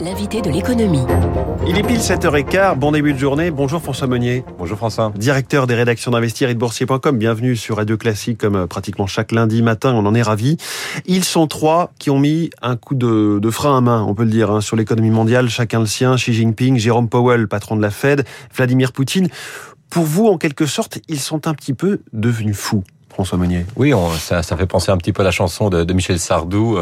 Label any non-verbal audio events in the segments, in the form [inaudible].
l'invité de l'économie. Il est pile 7h15, bon début de journée. Bonjour François Meunier. Bonjour François. Directeur des rédactions d'Investir et de Boursier.com. Bienvenue sur Radio Classique comme euh, pratiquement chaque lundi matin. On en est ravis. Ils sont trois qui ont mis un coup de, de frein à main, on peut le dire, hein, sur l'économie mondiale. Chacun le sien. Xi Jinping, Jérôme Powell, patron de la Fed, Vladimir Poutine. Pour vous, en quelque sorte, ils sont un petit peu devenus fous. François Meunier. Oui, on, ça, ça, fait penser un petit peu à la chanson de, de Michel Sardou.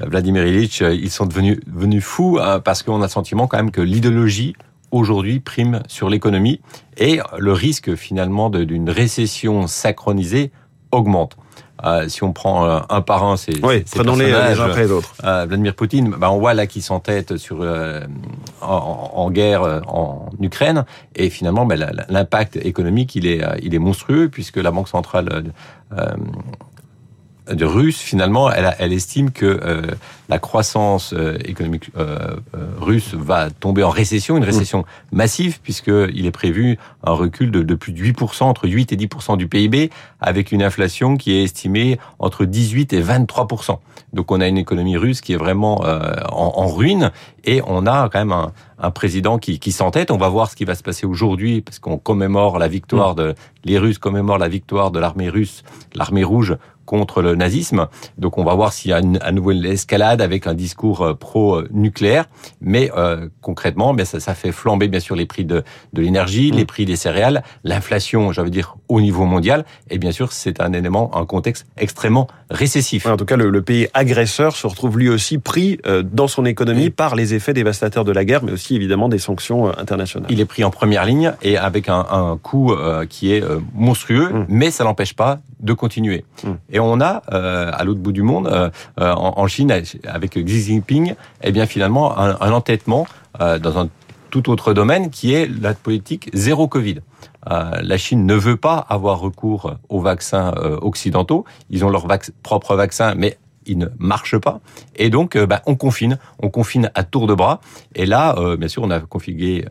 Euh, Vladimir Ilitch, euh, ils sont devenus, devenus fous euh, parce qu'on a le sentiment quand même que l'idéologie aujourd'hui prime sur l'économie et le risque finalement d'une récession synchronisée augmente. Euh, si on prend euh, un par un, c'est oui, prenons-les les uns après les autres. Euh, Vladimir Poutine, bah, on voit là qu'il s'entête sur en, en, guerre en Ukraine et finalement bah, l'impact économique il est il est monstrueux puisque la banque centrale de russe, finalement, elle, elle estime que euh, la croissance euh, économique euh, russe va tomber en récession, une récession massive, puisqu'il est prévu un recul de, de, plus de 8%, entre 8 et 10% du PIB, avec une inflation qui est estimée entre 18 et 23%. Donc on a une économie russe qui est vraiment en, en, ruine, et on a quand même un, un président qui, qui s'entête. On va voir ce qui va se passer aujourd'hui, parce qu'on commémore la victoire de... Les Russes commémorent la victoire de l'armée russe, l'armée rouge, contre le nazisme. Donc on va voir s'il y a une, à nouveau une escalade avec un discours euh, pro-nucléaire. Mais euh, concrètement, bien ça, ça, fait flamber bien sûr les prix de, de l'énergie, mm. les prix des céréales, l'inflation, j'avais dire au niveau mondial. Et bien sûr, c'est un élément, un contexte extrêmement récessif. en tout cas, le, le, pays agresseur se retrouve lui aussi pris euh, dans son économie par les effets dévastateurs de la guerre, mais aussi évidemment des sanctions euh, internationales. Il est pris en première ligne et avec un, un coût qui est monstrueux, mm. mais ça n'empêche pas de continuer. Et on a, euh, à l'autre bout du monde, euh, en, en, Chine, avec Xi Jinping, eh bien finalement un, entêtement euh, dans un tout autre domaine qui est la politique zéro Covid. Euh, la Chine ne veut pas avoir recours aux vaccins occidentaux. Ils ont leur propre vaccin, mais il ne marche pas. Et donc, euh, bah, on confine, on confine à tour de bras. Et là, euh, bien sûr, on a configué,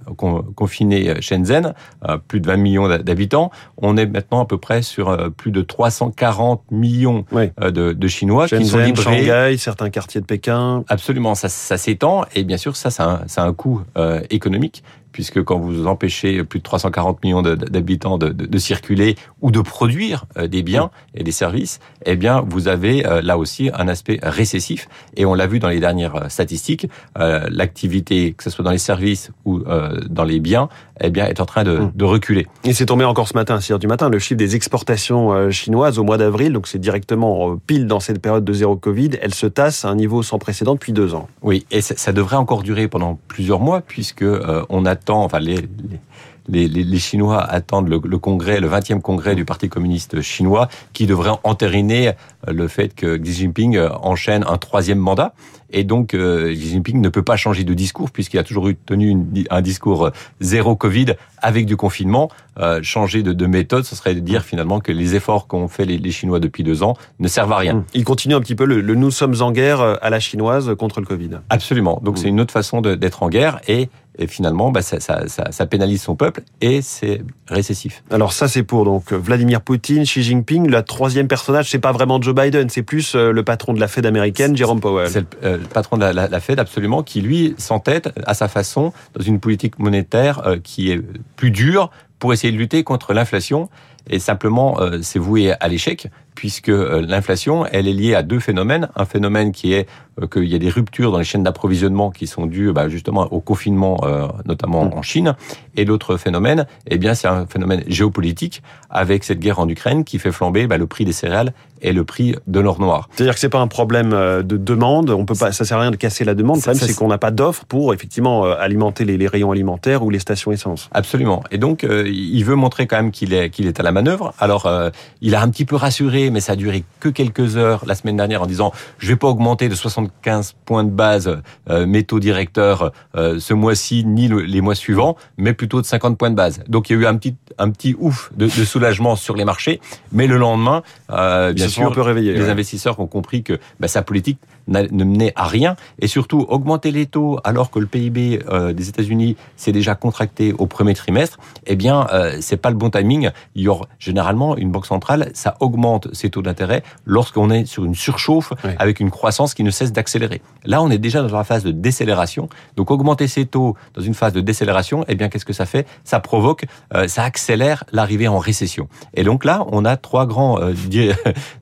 confiné Shenzhen, euh, plus de 20 millions d'habitants. On est maintenant à peu près sur plus de 340 millions de, de, Chinois Shenzhen, qui sont livrés. Shanghai, certains quartiers de Pékin. Absolument, ça, ça s'étend. Et bien sûr, ça, ça a un, un coût économique puisque quand vous empêchez plus de 340 millions d'habitants de, de, de, circuler ou de produire euh, des biens et des services, eh bien, vous avez euh, là aussi un aspect récessif. Et on l'a vu dans les dernières euh, statistiques, l'activité, que ce soit dans les services ou dans les biens, eh bien, est en train de, mmh. de reculer. Et c'est tombé encore ce matin, à 6 heures du matin, le chiffre des exportations chinoises au mois d'avril, donc c'est directement pile dans cette période de zéro Covid, elle se tasse à un niveau sans précédent depuis deux ans. Oui, et ça, ça devrait encore durer pendant plusieurs mois, puisque on a enfin les, les, les, Chinois attendent le, le, congrès, le 20e congrès du Parti communiste chinois, qui devrait entériner le fait que Xi Jinping enchaîne un troisième mandat. Et donc, euh, Xi Jinping ne peut pas changer de discours puisqu'il a toujours eu tenu une, un discours zéro Covid avec du confinement. Euh, changer de, de, méthode, ce serait de dire finalement que les efforts qu'ont fait les, les, Chinois depuis deux ans ne servent à rien. Il continue un petit peu le, le, nous sommes en guerre à la chinoise contre le Covid. Absolument. Donc, mmh. c'est une autre façon d'être en guerre et et finalement, bah, ça, ça, ça, ça, pénalise son peuple et c'est récessif. Alors ça, c'est pour donc Vladimir Poutine, Xi Jinping. Le troisième personnage, c'est pas vraiment Joe Biden, c'est plus euh, le patron de la Fed américaine, Jerome Powell. C'est le, euh, le, patron de la, la, la, Fed, absolument, qui lui s'entête à sa façon dans une politique monétaire euh, qui est plus dure pour essayer de lutter contre l'inflation. Et simplement, euh, c'est voué à l'échec puisque l'inflation, elle est liée à deux phénomènes. Un phénomène qui est qu'il y a des ruptures dans les chaînes d'approvisionnement qui sont dues bah, justement au confinement, euh, notamment en Chine. Et l'autre phénomène, eh bien, c'est un phénomène géopolitique avec cette guerre en Ukraine qui fait flamber bah, le prix des céréales et le prix de l'or noir. C'est-à-dire que c'est pas un problème de demande. On peut pas, ça sert à rien de casser la demande. Le problème, c'est qu'on n'a pas d'offre pour effectivement alimenter les, les, rayons alimentaires ou les stations essence. Absolument. Et donc, euh, il veut montrer quand même qu'il est qu'il est à la manœuvre. Alors, euh, il a un petit peu rassuré mais ça a duré que quelques heures la semaine dernière en disant je vais pas augmenter de 75 points de base euh, mes taux directeurs euh, ce mois-ci ni le, les mois suivants, mais plutôt de 50 points de base. Donc il y a eu un petit un petit ouf de, de soulagement sur les marchés, mais le lendemain, euh, bien sûr, un peu réveillés, les ouais. investisseurs ont compris que bah, sa politique ne menait à rien. Et surtout, augmenter les taux alors que le PIB euh, des États-Unis s'est déjà contracté au premier trimestre, eh bien, euh, c'est pas le bon timing. Il y aura, généralement, une banque centrale, ça augmente ses taux d'intérêt lorsqu'on est sur une surchauffe avec une croissance qui ne cesse d'accélérer. Là, on est déjà dans la phase de décélération. Donc, augmenter ses taux dans une phase de décélération, eh bien, qu'est-ce que ça fait? Ça provoque, euh, ça accélère l'arrivée en récession. Et donc là, on a trois grands, euh, [laughs]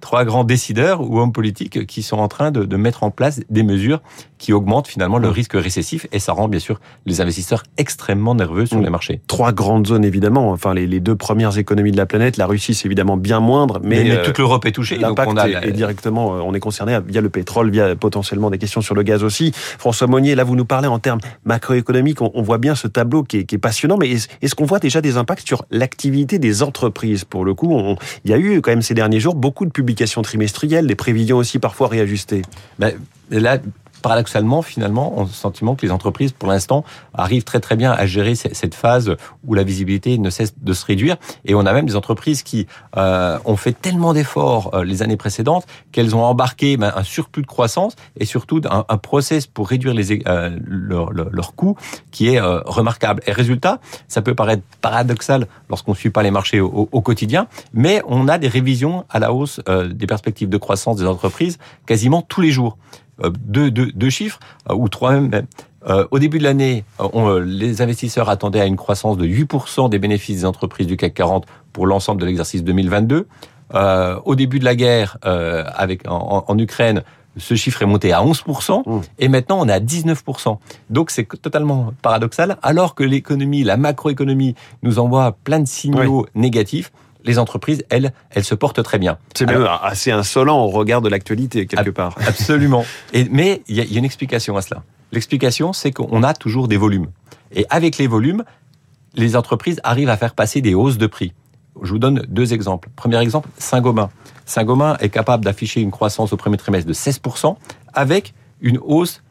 trois grands décideurs ou hommes politiques qui sont en train de, de mettre en place des mesures qui augmentent finalement le risque récessif et ça rend bien sûr les investisseurs extrêmement nerveux sur les marchés. Trois grandes zones évidemment, enfin les, les, deux premières économies de la planète. La Russie c'est évidemment bien moindre, mais, mais, toute l'Europe est touchée. L'impact on a... est, directement, on est concerné via le pétrole, via potentiellement des questions sur le gaz aussi. François Monnier, là vous nous parlez en termes macroéconomiques, on, on voit bien ce tableau qui est, qui est passionnant, mais est-ce est qu'on voit déjà des impacts sur l'activité des entreprises? Pour le coup, on, il y a eu quand même ces derniers jours beaucoup de publications trimestrielles, des prévisions aussi parfois réajustées. Ben, là, paradoxalement, finalement, on a le sentiment que les entreprises, pour l'instant, arrivent très très bien à gérer cette phase où la visibilité ne cesse de se réduire. Et on a même des entreprises qui euh, ont fait tellement d'efforts euh, les années précédentes qu'elles ont embarqué ben, un surplus de croissance et surtout un, un process pour réduire euh, leurs leur coûts qui est remarquable. Et résultat, ça peut paraître paradoxal lorsqu'on ne suit pas les marchés au, quotidien, mais on a des révisions à la hausse des perspectives de croissance des entreprises quasiment tous les jours. Euh, deux, deux, deux chiffres, euh, ou trois même. Euh, au début de l'année, les investisseurs attendaient à une croissance de 8% des bénéfices des entreprises du CAC 40 pour l'ensemble de l'exercice 2022. Euh, au début de la guerre euh, avec en, en, Ukraine, ce chiffre est monté à 11%, mmh. et maintenant on est à 19%. Donc c'est totalement paradoxal, alors que l'économie, la macroéconomie, nous envoie plein de signaux oui. négatifs les entreprises, elles, elles se portent très bien. C'est même assez insolent au regard de l'actualité, quelque part. [laughs] Absolument. Et, mais il y, y, a une explication à cela. L'explication, c'est qu'on a toujours des volumes. Et avec les volumes, les entreprises arrivent à faire passer des hausses de prix. Je vous donne deux exemples. Premier exemple, Saint-Gobain. Saint-Gobain est capable d'afficher une croissance au premier trimestre de 16% avec une hausse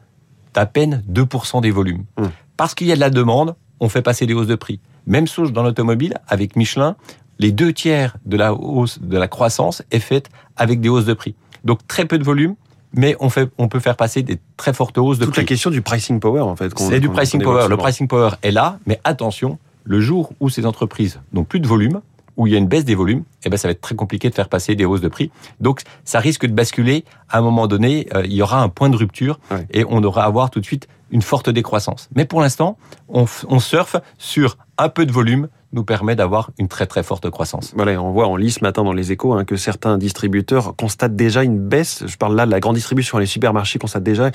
d'à peine 2% des volumes. Mmh. Parce qu'il y a de la demande, on fait passer des hausses de prix. Même chose dans l'automobile avec Michelin, les deux tiers de la hausse de la croissance est faite avec des hausses de prix. Donc très peu de volume, mais on, fait, on peut faire passer des très fortes hausses de Toute prix. la question du pricing power, en fait. C'est du pricing power. Le pricing power est là, mais attention, le jour où ces entreprises n'ont plus de volume, où il y a une baisse des volumes, eh ben ça va être très compliqué de faire passer des hausses de prix. Donc ça risque de basculer. À un moment donné, euh, il y aura un point de rupture ouais. et on devra avoir tout de suite une forte décroissance. Mais pour l'instant, on, on surfe sur un peu de volume nous permet d'avoir une très très forte croissance. Voilà, on voit, on lit ce matin dans les échos hein, que certains distributeurs constatent déjà une baisse, je parle là de la grande distribution, les supermarchés constatent déjà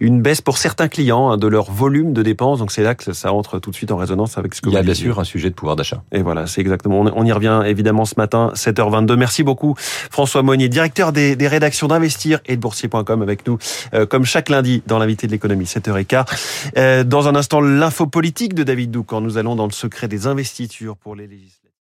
une baisse pour certains clients hein, de leur volume de dépenses, donc c'est là que ça entre tout de suite en résonance avec ce que Il y a bien sûr un sujet de pouvoir d'achat. Et voilà, c'est exactement, on y revient évidemment ce matin, 7h22. Merci beaucoup François Monnier, directeur des, des rédactions d'Investir et de Boursier.com avec nous, euh, comme chaque lundi dans l'invité de l'économie, 7h15. Euh, dans un instant, l'info politique de David Doucan, nous allons dans le secret des investitures pour les législatives.